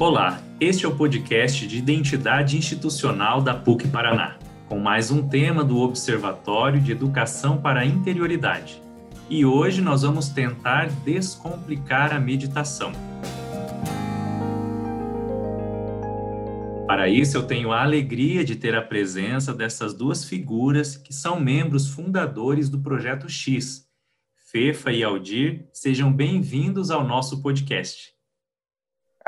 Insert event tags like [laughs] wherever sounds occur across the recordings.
Olá, este é o podcast de Identidade Institucional da PUC Paraná, com mais um tema do Observatório de Educação para a Interioridade. E hoje nós vamos tentar descomplicar a meditação. Para isso, eu tenho a alegria de ter a presença dessas duas figuras que são membros fundadores do Projeto X. Fefa e Aldir, sejam bem-vindos ao nosso podcast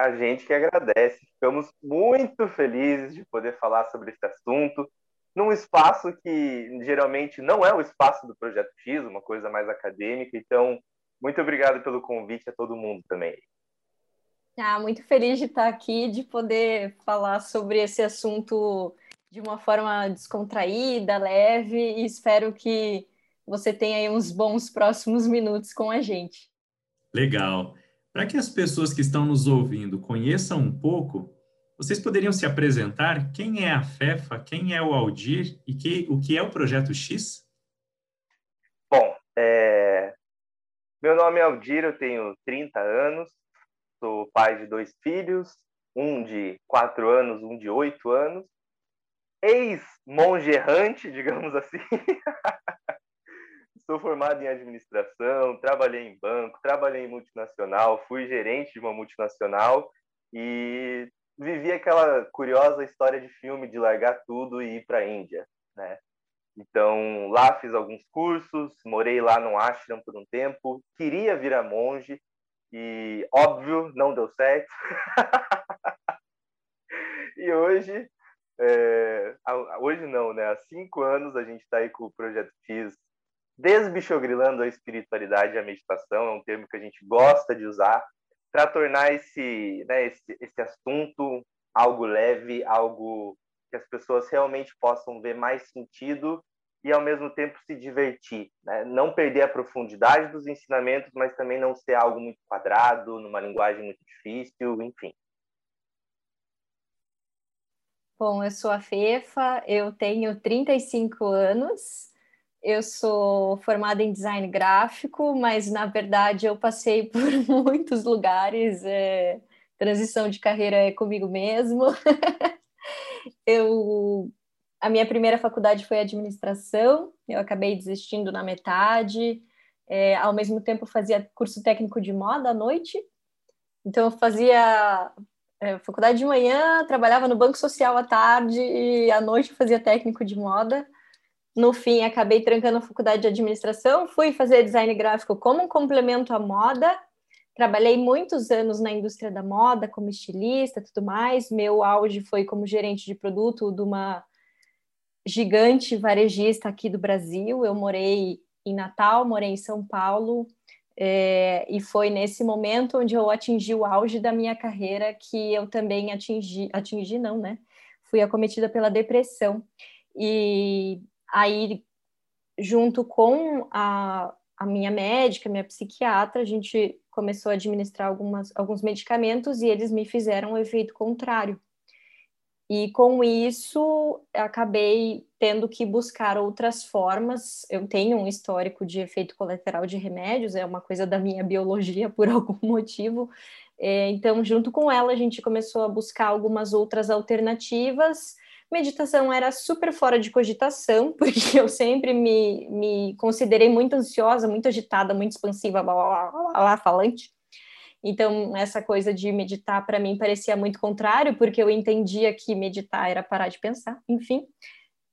a gente que agradece. Ficamos muito felizes de poder falar sobre esse assunto num espaço que geralmente não é o espaço do Projeto X, uma coisa mais acadêmica. Então, muito obrigado pelo convite a todo mundo também. Ah, muito feliz de estar aqui, de poder falar sobre esse assunto de uma forma descontraída, leve, e espero que você tenha aí uns bons próximos minutos com a gente. Legal. Para que as pessoas que estão nos ouvindo conheçam um pouco, vocês poderiam se apresentar? Quem é a FEFA? Quem é o Aldir? E que, o que é o Projeto X? Bom, é... meu nome é Aldir, eu tenho 30 anos, sou pai de dois filhos, um de 4 anos, um de 8 anos, ex-monge errante, [laughs] digamos assim. Sou formado em administração, trabalhei em banco, trabalhei em multinacional, fui gerente de uma multinacional e vivi aquela curiosa história de filme de largar tudo e ir para a Índia, né? Então, lá fiz alguns cursos, morei lá no ashram por um tempo, queria virar monge e, óbvio, não deu certo. [laughs] e hoje, é, hoje não, né? Há cinco anos a gente está aí com o Projeto X desbichogrilando a espiritualidade e a meditação, é um termo que a gente gosta de usar, para tornar esse, né, esse, esse assunto algo leve, algo que as pessoas realmente possam ver mais sentido e ao mesmo tempo se divertir, né? não perder a profundidade dos ensinamentos, mas também não ser algo muito quadrado, numa linguagem muito difícil, enfim. Bom, eu sou a Fefa, eu tenho 35 anos, eu sou formada em design gráfico, mas na verdade eu passei [laughs] por muitos lugares. É, transição de carreira é comigo mesmo. [laughs] eu a minha primeira faculdade foi administração. Eu acabei desistindo na metade. É, ao mesmo tempo fazia curso técnico de moda à noite. Então eu fazia é, faculdade de manhã, trabalhava no banco social à tarde e à noite fazia técnico de moda. No fim, acabei trancando a faculdade de administração, fui fazer design gráfico como um complemento à moda. Trabalhei muitos anos na indústria da moda, como estilista, tudo mais. Meu auge foi como gerente de produto de uma gigante varejista aqui do Brasil. Eu morei em Natal, morei em São Paulo, é, e foi nesse momento onde eu atingi o auge da minha carreira que eu também atingi, atingi não, né? Fui acometida pela depressão. E Aí, junto com a, a minha médica, minha psiquiatra, a gente começou a administrar algumas, alguns medicamentos e eles me fizeram o um efeito contrário. E com isso, acabei tendo que buscar outras formas. Eu tenho um histórico de efeito colateral de remédios, é uma coisa da minha biologia por [laughs] algum motivo. É, então, junto com ela, a gente começou a buscar algumas outras alternativas Meditação era super fora de cogitação, [laughs] porque eu sempre me, me considerei muito ansiosa, muito agitada, muito expansiva, blá, blá, blá, blá, falante. Então, essa coisa de meditar para mim parecia muito contrário, porque eu entendia que meditar era parar de pensar, enfim,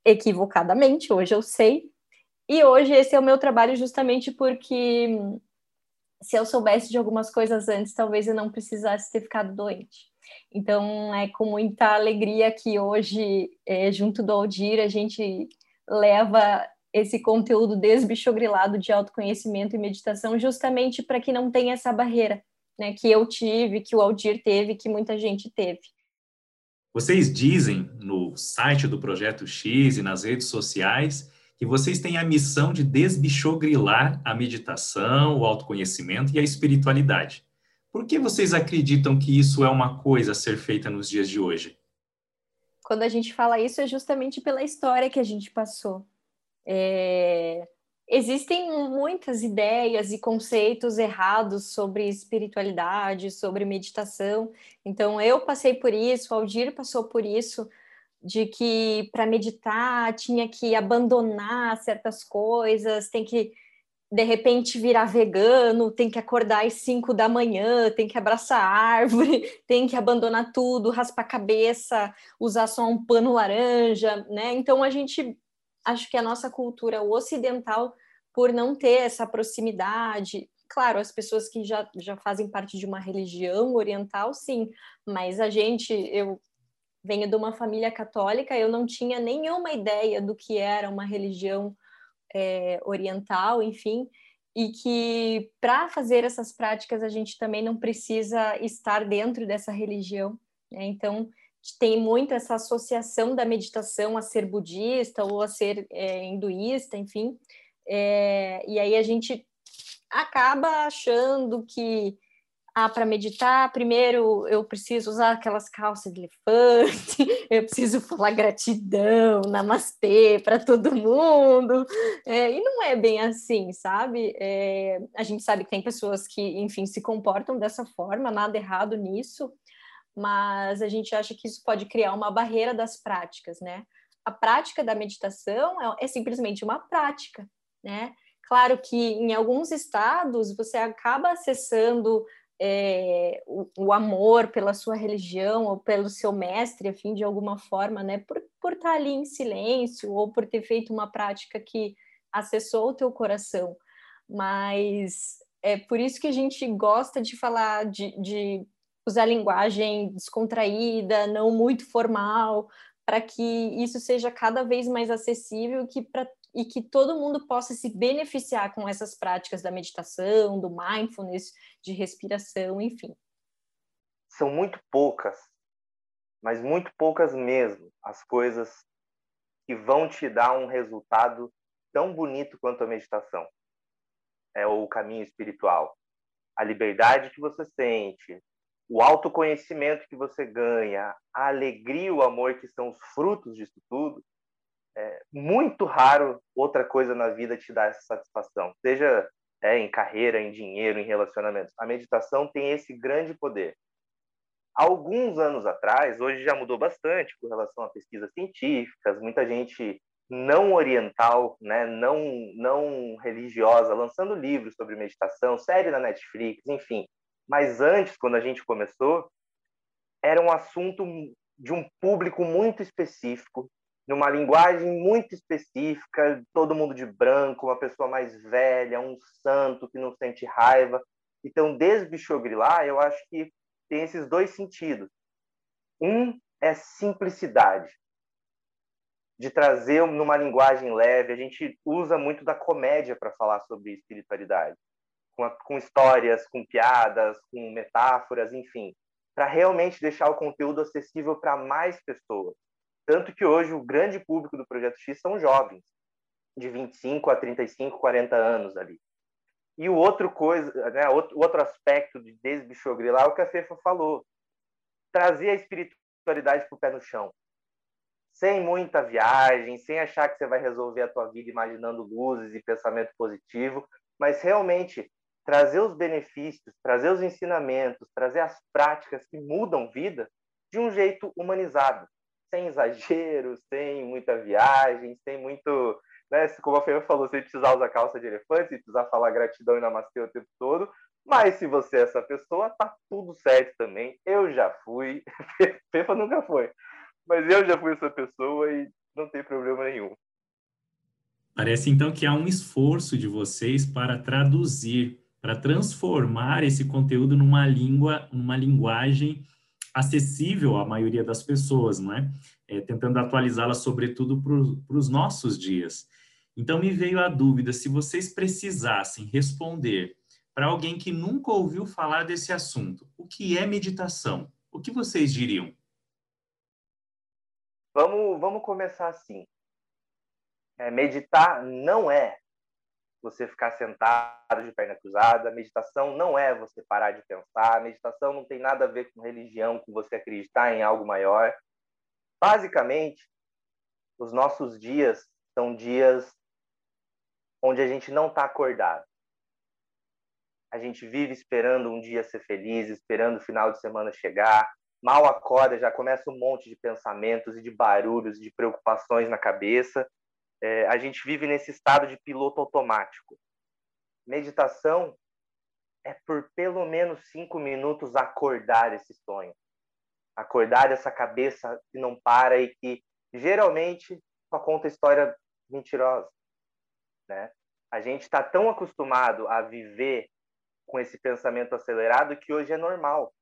equivocadamente, hoje eu sei. E hoje esse é o meu trabalho justamente porque se eu soubesse de algumas coisas antes, talvez eu não precisasse ter ficado doente. Então, é com muita alegria que hoje, é, junto do Aldir, a gente leva esse conteúdo desbichogrilado de autoconhecimento e meditação, justamente para que não tenha essa barreira, né, que eu tive, que o Aldir teve, que muita gente teve. Vocês dizem no site do Projeto X e nas redes sociais que vocês têm a missão de desbichogrilar a meditação, o autoconhecimento e a espiritualidade. Por que vocês acreditam que isso é uma coisa a ser feita nos dias de hoje? Quando a gente fala isso, é justamente pela história que a gente passou. É... existem muitas ideias e conceitos errados sobre espiritualidade, sobre meditação. Então, eu passei por isso, o Aldir passou por isso, de que para meditar tinha que abandonar certas coisas, tem que de repente virar vegano, tem que acordar às 5 da manhã, tem que abraçar a árvore, [laughs] tem que abandonar tudo, raspar a cabeça, usar só um pano laranja, né? Então a gente acho que a nossa cultura ocidental, por não ter essa proximidade, claro, as pessoas que já, já fazem parte de uma religião oriental, sim, mas a gente, eu venho de uma família católica, eu não tinha nenhuma ideia do que era uma religião é, oriental, enfim, e que para fazer essas práticas a gente também não precisa estar dentro dessa religião. Né? Então, tem muito essa associação da meditação a ser budista ou a ser é, hinduísta, enfim. É, e aí a gente acaba achando que ah, para meditar, primeiro eu preciso usar aquelas calças de elefante, [laughs] eu preciso falar gratidão, namastê para todo mundo. É, e não é bem assim, sabe? É, a gente sabe que tem pessoas que, enfim, se comportam dessa forma, nada errado nisso, mas a gente acha que isso pode criar uma barreira das práticas, né? A prática da meditação é, é simplesmente uma prática, né? Claro que em alguns estados você acaba acessando é, o, o, amor pela sua religião ou pelo seu mestre, afim, de alguma forma, né? Por, por estar ali em silêncio ou por ter feito uma prática que acessou o teu coração. Mas é por isso que a gente gosta de falar de, de usar linguagem descontraída, não muito formal, para que isso seja cada vez mais acessível que pra, e que todo mundo possa se beneficiar com essas práticas da meditação, do mindfulness, de respiração, enfim. São muito poucas, mas muito poucas mesmo, as coisas que vão te dar um resultado tão bonito quanto a meditação. É o caminho espiritual. A liberdade que você sente, o autoconhecimento que você ganha, a alegria o amor que são os frutos disso tudo, é muito raro outra coisa na vida te dar essa satisfação, seja é, em carreira, em dinheiro, em relacionamentos. A meditação tem esse grande poder. Alguns anos atrás, hoje já mudou bastante com relação a pesquisas científicas, muita gente não oriental, né, não não religiosa, lançando livros sobre meditação, série na Netflix, enfim, mas antes, quando a gente começou, era um assunto de um público muito específico, numa linguagem muito específica, todo mundo de branco, uma pessoa mais velha, um santo que não sente raiva. Então, desbichogrilar, eu acho que tem esses dois sentidos. Um é simplicidade, de trazer numa linguagem leve. A gente usa muito da comédia para falar sobre espiritualidade com, com histórias, com piadas, com metáforas, enfim, para realmente deixar o conteúdo acessível para mais pessoas. Tanto que hoje o grande público do Projeto X são jovens, de 25 a 35, 40 anos ali. E o outro coisa, né, outro, outro aspecto de desbichogrilar é o que a Fefa falou. Trazer a espiritualidade para o pé no chão. Sem muita viagem, sem achar que você vai resolver a tua vida imaginando luzes e pensamento positivo, mas realmente trazer os benefícios, trazer os ensinamentos, trazer as práticas que mudam vida de um jeito humanizado, sem exageros, sem muita viagem, sem muito, né, como a Feia falou, sem precisar usar calça de elefante, sem precisar falar gratidão e namastê o tempo todo, mas se você é essa pessoa, tá tudo certo também. Eu já fui, [laughs] Fefa nunca foi, mas eu já fui essa pessoa e não tem problema nenhum. Parece então que há um esforço de vocês para traduzir para transformar esse conteúdo numa língua, numa linguagem acessível à maioria das pessoas, não é? é tentando atualizá-la, sobretudo, para os nossos dias. Então, me veio a dúvida se vocês precisassem responder para alguém que nunca ouviu falar desse assunto, o que é meditação? O que vocês diriam? Vamos, vamos começar assim. É, meditar não é você ficar sentado de perna cruzada. Meditação não é você parar de pensar. Meditação não tem nada a ver com religião, com você acreditar em algo maior. Basicamente, os nossos dias são dias onde a gente não está acordado. A gente vive esperando um dia ser feliz, esperando o final de semana chegar, mal acorda, já começa um monte de pensamentos e de barulhos, de preocupações na cabeça. É, a gente vive nesse estado de piloto automático. Meditação é por pelo menos cinco minutos acordar esse sonho, acordar essa cabeça que não para e que geralmente só conta história mentirosa, né? A gente está tão acostumado a viver com esse pensamento acelerado que hoje é normal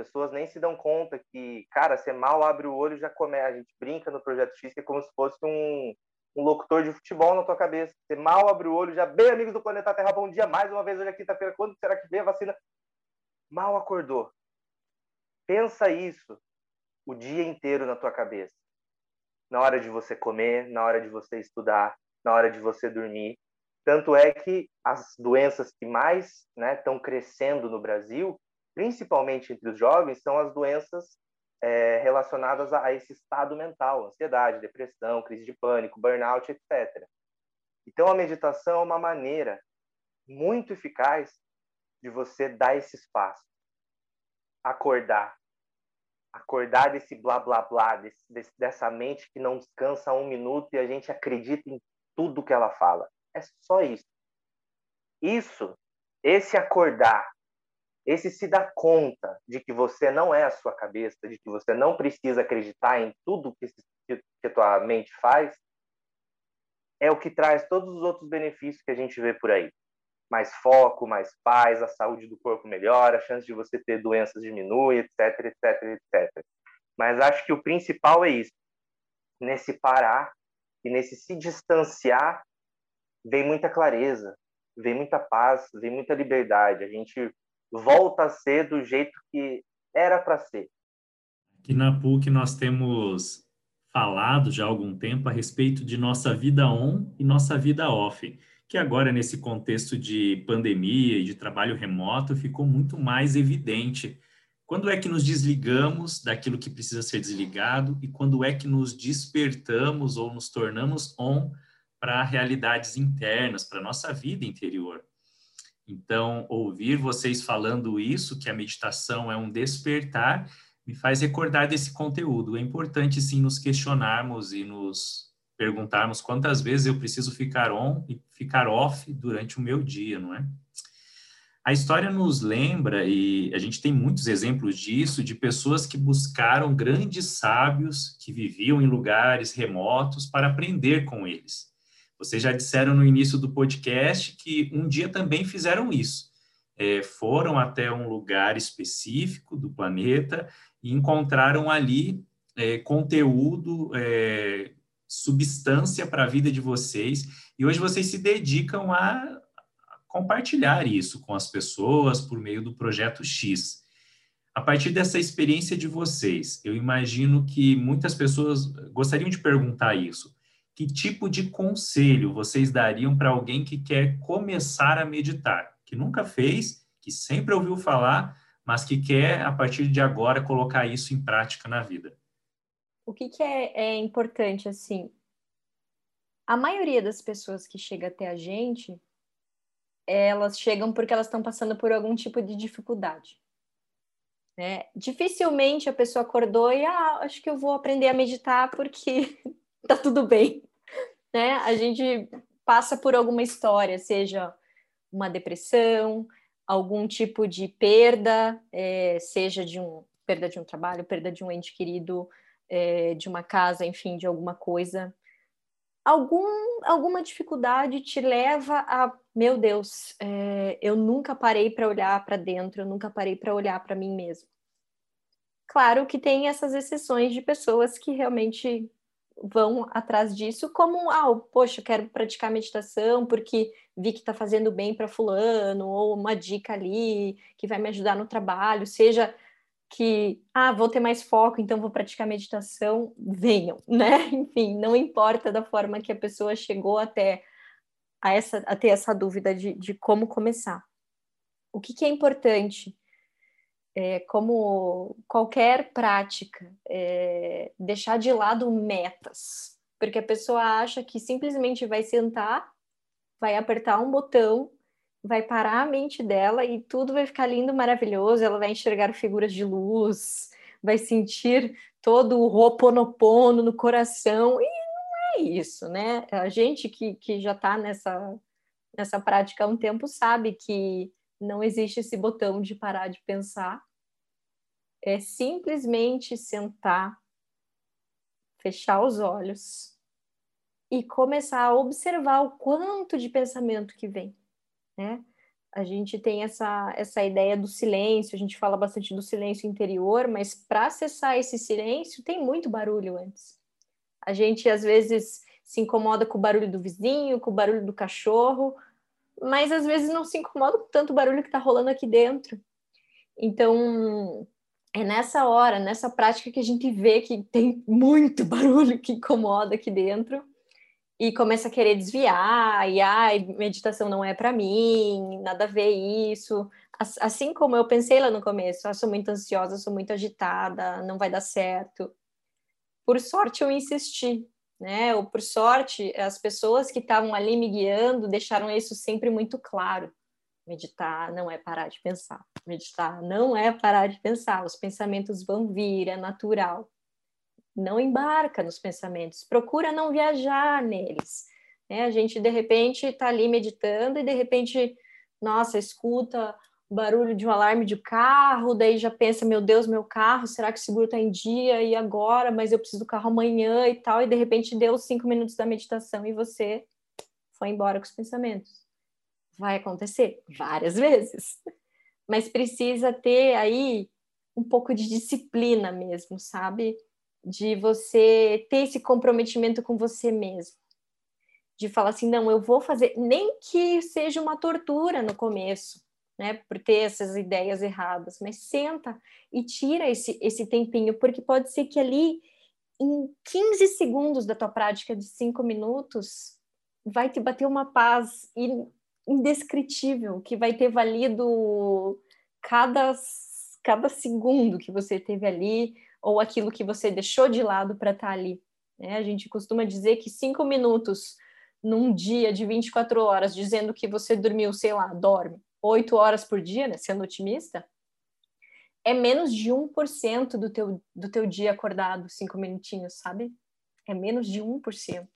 pessoas nem se dão conta que, cara, você mal abre o olho já começa. A gente brinca no Projeto X que é como se fosse um, um locutor de futebol na tua cabeça. Você mal abre o olho, já bem amigos do Planeta Terra, bom dia mais uma vez hoje é quinta-feira. Quando será que vem a vacina? Mal acordou. Pensa isso o dia inteiro na tua cabeça. Na hora de você comer, na hora de você estudar, na hora de você dormir. Tanto é que as doenças que mais estão né, crescendo no Brasil principalmente entre os jovens, são as doenças é, relacionadas a, a, esse estado mental, ansiedade, depressão, crise de pânico, burnout, etc. Então, a meditação é uma maneira muito eficaz de você dar esse espaço, acordar, acordar desse blá blá blá, desse, desse, dessa mente que não descansa um minuto e a gente acredita em tudo que ela fala. É só isso. Isso, esse acordar, esse se dá conta de que você não é a sua cabeça, de que você não precisa acreditar em tudo que, que, que a tua mente faz, é o que traz todos os outros benefícios que a gente vê por aí. Mais foco, mais paz, a saúde do corpo melhora, a chance de você ter doenças diminui, etc, etc, etc. Mas acho que o principal é isso. Nesse parar e nesse se distanciar, vem muita clareza, vem muita paz, vem muita liberdade. A gente volta a ser do jeito que era para ser. Aqui na PUC nós temos falado já há algum tempo a respeito de nossa vida on e nossa vida off, que agora nesse contexto de pandemia e de trabalho remoto ficou muito mais evidente. Quando é que nos desligamos daquilo que precisa ser desligado e quando é que nos despertamos ou nos tornamos on para realidades internas, para nossa vida interior? Então, ouvir vocês falando isso, que a meditação é um despertar, me faz recordar desse conteúdo. É importante, sim, nos questionarmos e nos perguntarmos quantas vezes eu preciso ficar on e ficar off durante o meu dia, não é? A história nos lembra, e a gente tem muitos exemplos disso, de pessoas que buscaram grandes sábios que viviam em lugares remotos para aprender com eles. Vocês já disseram no início do podcast que um dia também fizeram isso. É, foram até um lugar específico do planeta e encontraram ali é, conteúdo, é, substância para a vida de vocês. E hoje vocês se dedicam a compartilhar isso com as pessoas por meio do projeto X. A partir dessa experiência de vocês, eu imagino que muitas pessoas gostariam de perguntar isso que tipo de conselho vocês dariam para alguém que quer começar a meditar, que nunca fez, que sempre ouviu falar, mas que quer, a partir de agora, colocar isso em prática na vida? O que, que é, é importante, assim? A maioria das pessoas que chega até a gente, elas chegam porque elas estão passando por algum tipo de dificuldade. Né? Dificilmente a pessoa acordou e, ah, acho que eu vou aprender a meditar porque tá tudo bem [laughs] né? A gente passa por alguma história, seja uma depressão, algum tipo de perda, é, seja de um perda de um trabalho, perda de um ente querido, é, de uma casa, enfim, de alguma coisa. Algum, alguma dificuldade te leva a, meu Deus, é, eu nunca parei para olhar para dentro, eu nunca parei para olhar para mim mesmo. Claro que tem essas exceções de pessoas que realmente vão atrás disso como, ah, poxa, quero praticar meditação porque vi que está fazendo bem para fulano, ou uma dica ali que vai me ajudar no trabalho, seja que, ah, vou ter mais foco, então vou praticar meditação, venham, [laughs] né? Enfim, não importa da forma que a pessoa chegou até a, essa, a ter essa dúvida de, de como começar. O que, que é importante? É, como qualquer prática, é, deixar de lado metas, porque a pessoa acha que simplesmente vai sentar vai apertar um botão, vai parar a mente dela e tudo vai ficar lindo, maravilhoso. Ela vai enxergar figuras de luz, vai sentir todo o roponopono no coração. E não é isso, né? A gente que, que já está nessa, nessa prática há um tempo sabe que não existe esse botão de parar de pensar. É simplesmente sentar, fechar os olhos e começar a observar o quanto de pensamento que vem, né? A gente tem essa, essa ideia do silêncio, a gente fala bastante do silêncio interior, mas para acessar esse silêncio tem muito barulho antes. A gente às vezes se incomoda com o barulho do vizinho, com o barulho do cachorro, mas às vezes não se incomoda com tanto barulho que está rolando aqui dentro. Então, é nessa hora, nessa prática que a gente vê que tem muito [laughs] barulho que incomoda aqui dentro e começa a querer desviar, e ai, meditação não é para mim, nada a ver isso. Assim como eu pensei lá no começo, ah, sou muito ansiosa, sou muito agitada, não vai dar certo. Por sorte eu insisti, né? Ou por sorte, as pessoas que estavam ali me guiando deixaram isso sempre muito claro. Meditar não é parar de pensar. Meditar não é parar de pensar. Os pensamentos vão vir, é natural não embarca nos pensamentos, procura não viajar neles. Né? A gente, de repente, está ali meditando e, de repente, nossa, escuta barulho de um alarme de carro, daí já pensa, meu Deus, meu carro, será que o seguro está em dia? E agora? Mas eu preciso do carro amanhã e tal. E, de repente, deu cinco minutos da meditação e você foi embora com os pensamentos. Vai acontecer várias vezes. Mas precisa ter aí um pouco de disciplina mesmo, sabe? de você ter esse comprometimento com você mesmo. De falar assim, não, eu vou fazer, nem que seja uma tortura no começo, né, por ter essas ideias erradas, mas senta e tira esse, esse tempinho, porque pode ser que ali, em 15 segundos da tua prática de cinco minutos, vai te bater uma paz indescritível, que vai ter valido cada, cada segundo que você teve ali, ou aquilo que você deixou de lado para estar tá ali. Né? A gente costuma dizer que cinco minutos num dia de 24 horas, dizendo que você dormiu, sei lá, dorme oito horas por dia, né, sendo otimista, é menos de 1% do teu, do teu dia acordado, cinco minutinhos, sabe? É menos de 1%.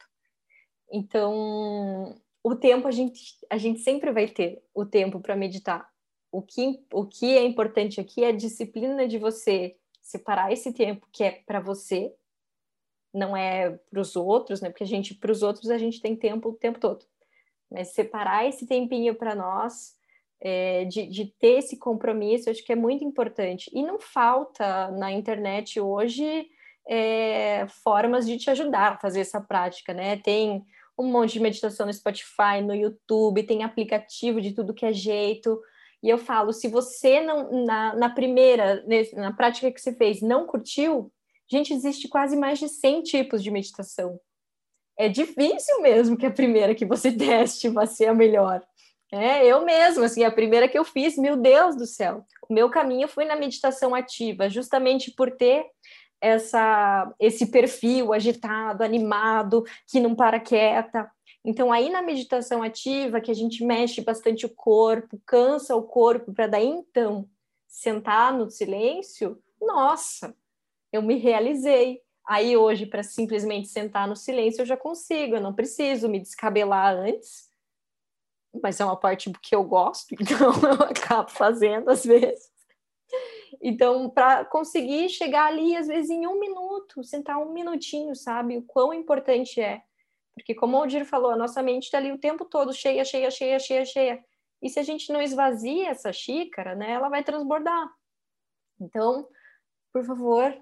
Então, o tempo a gente, a gente sempre vai ter o tempo para meditar. O que, o que é importante aqui é a disciplina de você separar esse tempo que é para você, não é para os outros, né? Porque a gente, para os outros, a gente tem tempo o tempo todo. Mas separar esse tempinho para nós, é, de, de ter esse compromisso, acho que é muito importante. E não falta na internet hoje é, formas de te ajudar a fazer essa prática, né? Tem um monte de meditação no Spotify, no YouTube, tem aplicativo de tudo que é jeito. E eu falo, se você não, na, na primeira, na prática que você fez, não curtiu, gente, existe quase mais de 100 tipos de meditação. É difícil mesmo que a primeira que você [laughs] teste vá ser a melhor. É, eu mesma, assim, a primeira que eu fiz, meu Deus do céu. O meu caminho foi na meditação ativa, justamente por ter essa, esse perfil agitado, animado, que não para quieta. Então, aí na meditação ativa, que a gente mexe bastante o corpo, cansa o corpo, para daí então sentar no silêncio, nossa, eu me realizei. Aí hoje, para simplesmente sentar no silêncio, eu já consigo, eu não preciso me descabelar antes, mas é uma parte que eu gosto, [laughs] então eu acabo fazendo às vezes. Então, para conseguir chegar ali, às vezes em um minuto, sentar um minutinho, sabe? O quão importante é porque, como o Aldir falou, a nossa mente está ali o tempo todo cheia, cheia, cheia, cheia, cheia. E se a gente não esvazia essa xícara, né, ela vai transbordar. Então, por favor,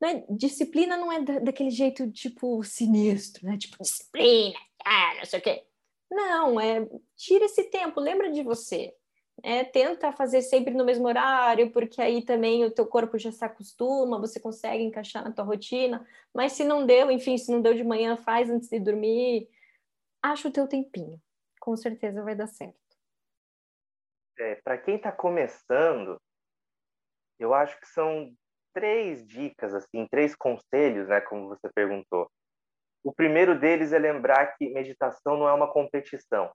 né, disciplina não é da, daquele jeito, tipo, sinistro, né? Tipo, disciplina, ah, não sei o quê. Não, é tira esse tempo, lembra de você. É, tenta fazer sempre no mesmo horário, porque aí também o teu corpo já se acostuma, você consegue encaixar na tua rotina. Mas se não deu, enfim, se não deu de manhã, faz antes de dormir. Acha o teu tempinho. Com certeza vai dar certo. É, Para quem está começando, eu acho que são três dicas, assim, três conselhos, né, como você perguntou. O primeiro deles é lembrar que meditação não é uma competição.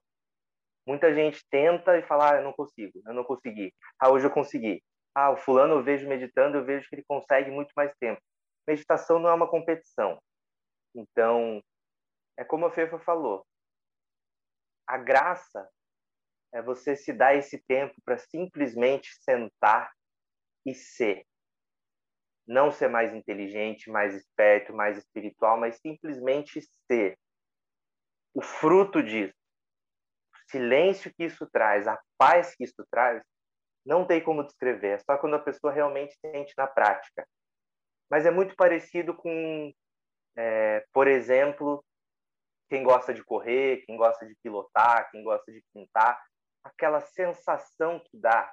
Muita gente tenta e fala, ah, eu não consigo, eu não consegui. Ah, hoje eu consegui. Ah, o fulano eu vejo meditando, eu vejo que ele consegue muito mais tempo. Meditação não é uma competição. Então, é como a Fefa falou. A graça é você se dar esse tempo para simplesmente sentar e ser. Não ser mais inteligente, mais esperto, mais espiritual, mas simplesmente ser. O fruto disso, o silêncio que isso traz, a paz que isso traz, não tem como descrever. É só quando a pessoa realmente sente na prática. Mas é muito parecido com, é, por exemplo, quem gosta de correr, quem gosta de pilotar, quem gosta de pintar, aquela sensação que dá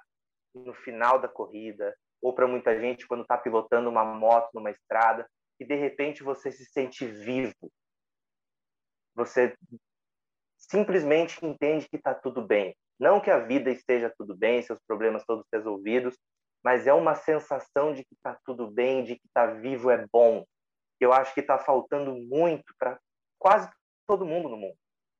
no final da corrida, ou para muita gente quando está pilotando uma moto numa estrada, e de repente você se sente vivo. Você simplesmente entende que está tudo bem. Não que a vida esteja tudo bem, seus problemas todos resolvidos, mas é uma sensação de que está tudo bem, de que está vivo é bom. Eu acho que está faltando muito para quase todo mundo no mundo.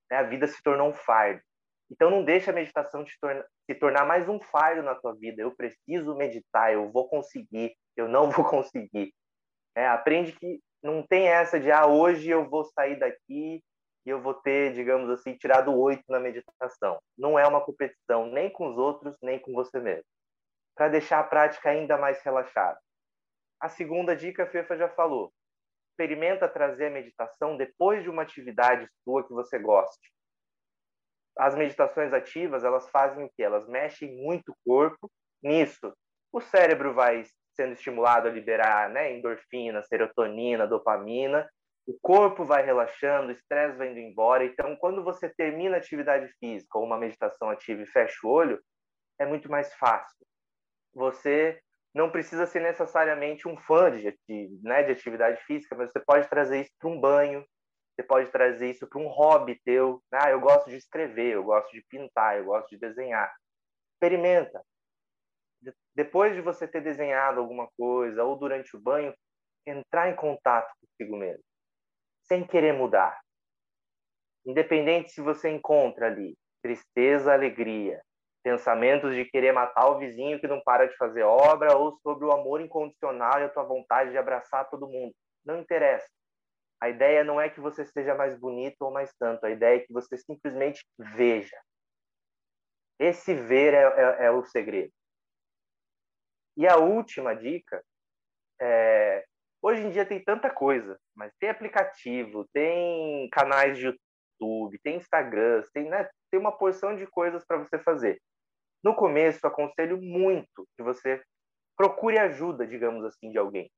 Né? A vida se tornou um fardo. Então não deixa a meditação torna, se tornar mais um fardo na tua vida. Eu preciso meditar, eu vou conseguir, eu não [laughs] vou conseguir. É, aprende que não tem essa de ah, hoje eu vou sair daqui e eu vou ter, digamos assim, tirado oito na meditação. Não é uma competição nem com os outros, nem com você mesmo. Para deixar a prática ainda mais relaxada. A segunda dica, a Fefa já falou. Experimenta trazer a meditação depois de uma atividade sua que você goste as meditações ativas, elas fazem o quê? Elas mexem muito o corpo. Nisso, o cérebro vai sendo estimulado a liberar né, endorfina, serotonina, dopamina. O corpo vai relaxando, o estresse vai indo embora. Então, quando você termina a atividade física ou uma meditação ativa e fecha o olho, é muito mais fácil. Você não precisa ser necessariamente um fã de, de, né, de atividade física, mas você pode trazer isso para um banho, você pode trazer isso para um hobby teu. Ah, eu gosto de escrever, eu gosto de pintar, eu gosto de desenhar. Experimenta. Depois de você ter desenhado alguma coisa ou durante o banho, entrar em contato consigo mesmo, sem querer mudar. Independente se você encontra ali tristeza, alegria, pensamentos de querer matar o vizinho que não para de fazer obra ou sobre o amor incondicional e a tua vontade de abraçar todo mundo. Não interessa. A ideia não é que você seja mais bonito ou mais tanto, a ideia é que você simplesmente veja. Esse ver é, é, é o segredo. E a última dica é, hoje em dia tem tanta coisa, mas tem aplicativo, tem canais de YouTube, tem Instagram, tem, né, tem uma porção de coisas para você fazer. No começo, aconselho muito que você procure ajuda, digamos assim, de alguém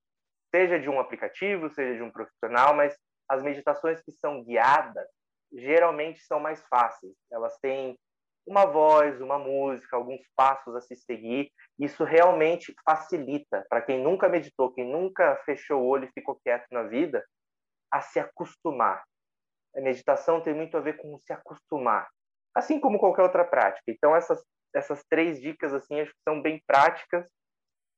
seja de um aplicativo, seja de um profissional, mas as meditações que são guiadas geralmente são mais fáceis. Elas têm uma voz, uma música, alguns passos a se seguir. Isso realmente facilita para quem nunca meditou, quem nunca fechou o olho e ficou quieto na vida, a se acostumar. A meditação tem muito a ver com se acostumar, assim como qualquer outra prática. Então essas essas três dicas assim acho que são bem práticas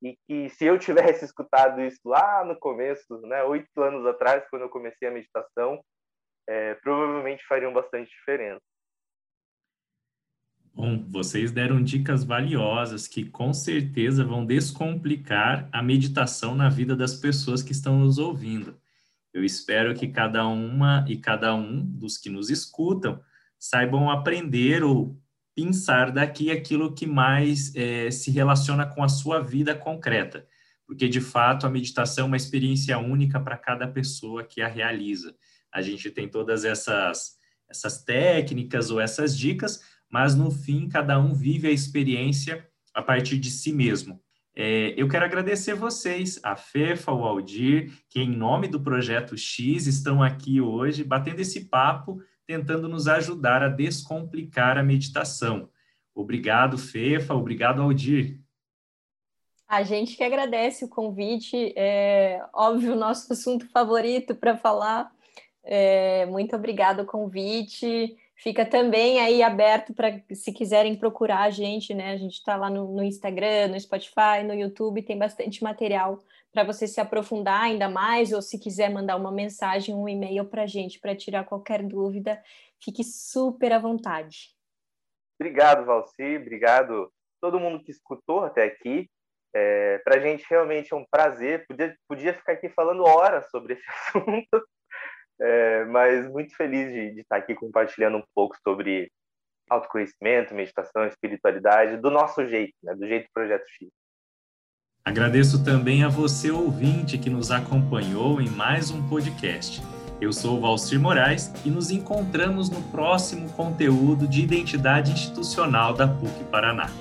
e que se eu tivesse [laughs] escutado isso lá no começo, né, oito anos atrás, quando eu comecei a meditação, é, provavelmente fariam bastante diferença. Bom, vocês deram dicas valiosas que com certeza vão descomplicar a meditação na vida das pessoas que estão nos ouvindo. Eu espero que cada uma e cada um dos que nos escutam saibam aprender ou pensar daqui aquilo que mais é, se relaciona com a sua vida concreta, porque de fato a meditação é uma experiência única para cada pessoa que a realiza. A gente tem todas essas essas técnicas ou essas dicas, mas no fim cada um vive a experiência a partir de si mesmo. É, eu quero agradecer vocês, a Fefa, o Aldir, que em nome do Projeto X estão aqui hoje batendo esse papo tentando nos ajudar a descomplicar a meditação. Obrigado, Fefa, obrigado, Aldir. A gente que agradece o convite, é óbvio, nosso assunto favorito para falar. É, muito obrigado o convite. Fica também aí aberto para se quiserem procurar a gente, né? A gente está lá no, no, Instagram, no Spotify, no YouTube, tem bastante material para você se aprofundar ainda mais, ou se quiser mandar uma mensagem, um e-mail para a gente para tirar qualquer dúvida, fique super à vontade. Obrigado, Valci, obrigado todo mundo que escutou até aqui. É, para a gente realmente é um prazer. Podia, podia ficar aqui falando horas sobre esse [laughs] assunto, é, mas muito feliz de, de estar aqui compartilhando um pouco sobre autoconhecimento, meditação, espiritualidade, do nosso jeito, né, do jeito Projeto X. Agradeço também a você, ouvinte, que nos acompanhou em mais um podcast. Eu sou o Valcir Moraes e nos encontramos no próximo conteúdo de identidade institucional da PUC Paraná.